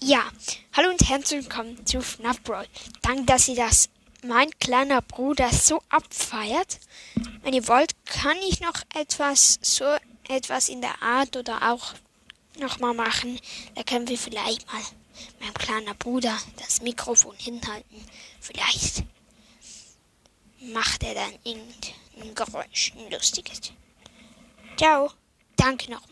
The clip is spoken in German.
Ja, hallo und herzlich willkommen zu FNAF Brawl. Danke, dass ihr das, mein kleiner Bruder, so abfeiert. Wenn ihr wollt, kann ich noch etwas, so etwas in der Art oder auch nochmal machen. Da können wir vielleicht mal meinem kleinen Bruder das Mikrofon hinhalten. Vielleicht macht er dann irgendein Geräusch, ein lustiges. Ciao. Danke nochmal.